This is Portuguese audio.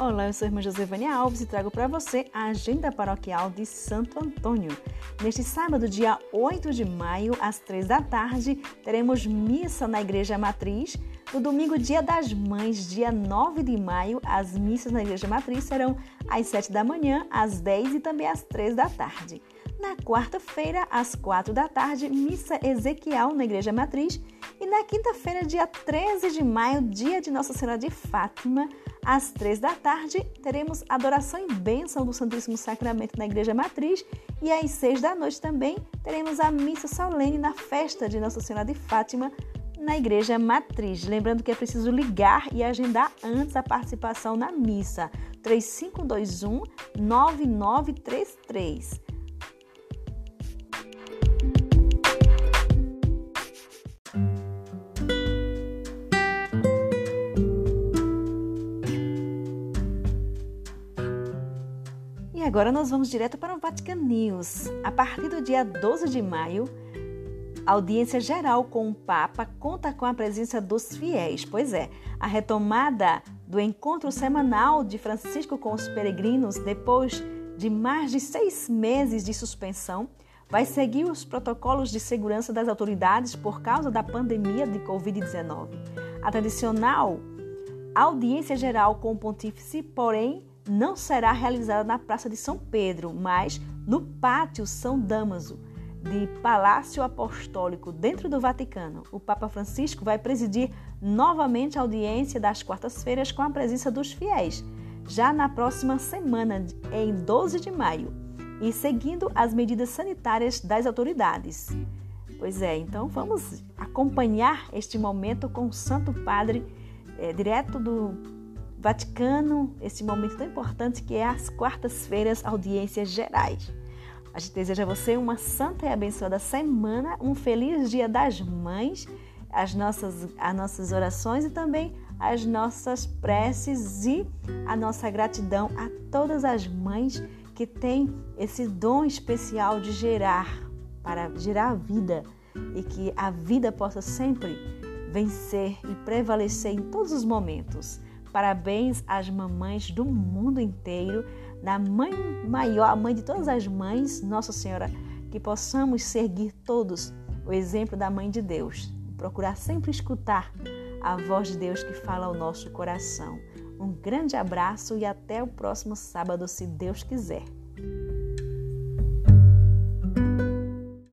Olá, eu sou a irmã Josefânia Alves e trago para você a agenda paroquial de Santo Antônio. Neste sábado, dia 8 de maio, às 3 da tarde, teremos missa na Igreja Matriz. No domingo, dia das Mães, dia 9 de maio, as missas na Igreja Matriz serão às 7 da manhã, às 10 e também às 3 da tarde. Na quarta-feira, às 4 da tarde, missa Ezequiel na Igreja Matriz. Na quinta-feira, dia 13 de maio, dia de Nossa Senhora de Fátima, às três da tarde, teremos adoração e bênção do Santíssimo Sacramento na Igreja Matriz e às seis da noite também teremos a missa solene na festa de Nossa Senhora de Fátima na Igreja Matriz. Lembrando que é preciso ligar e agendar antes a participação na missa. 3521 9933. Agora nós vamos direto para o Vatican News. A partir do dia 12 de maio, a audiência geral com o Papa conta com a presença dos fiéis. Pois é, a retomada do encontro semanal de Francisco com os peregrinos, depois de mais de seis meses de suspensão, vai seguir os protocolos de segurança das autoridades por causa da pandemia de Covid-19. A tradicional audiência geral com o pontífice, porém, não será realizada na Praça de São Pedro, mas no Pátio São Damaso, de Palácio Apostólico, dentro do Vaticano. O Papa Francisco vai presidir novamente a audiência das quartas-feiras com a presença dos fiéis, já na próxima semana, em 12 de maio, e seguindo as medidas sanitárias das autoridades. Pois é, então vamos acompanhar este momento com o Santo Padre, é, direto do Vaticano, esse momento tão importante que é as quartas-feiras, audiências gerais. A gente deseja a você uma santa e abençoada semana, um feliz Dia das Mães, as nossas, as nossas orações e também as nossas preces e a nossa gratidão a todas as mães que têm esse dom especial de gerar, para gerar a vida e que a vida possa sempre vencer e prevalecer em todos os momentos. Parabéns às mamães do mundo inteiro, na mãe maior, a mãe de todas as mães, Nossa Senhora, que possamos seguir todos o exemplo da mãe de Deus, procurar sempre escutar a voz de Deus que fala ao nosso coração. Um grande abraço e até o próximo sábado, se Deus quiser.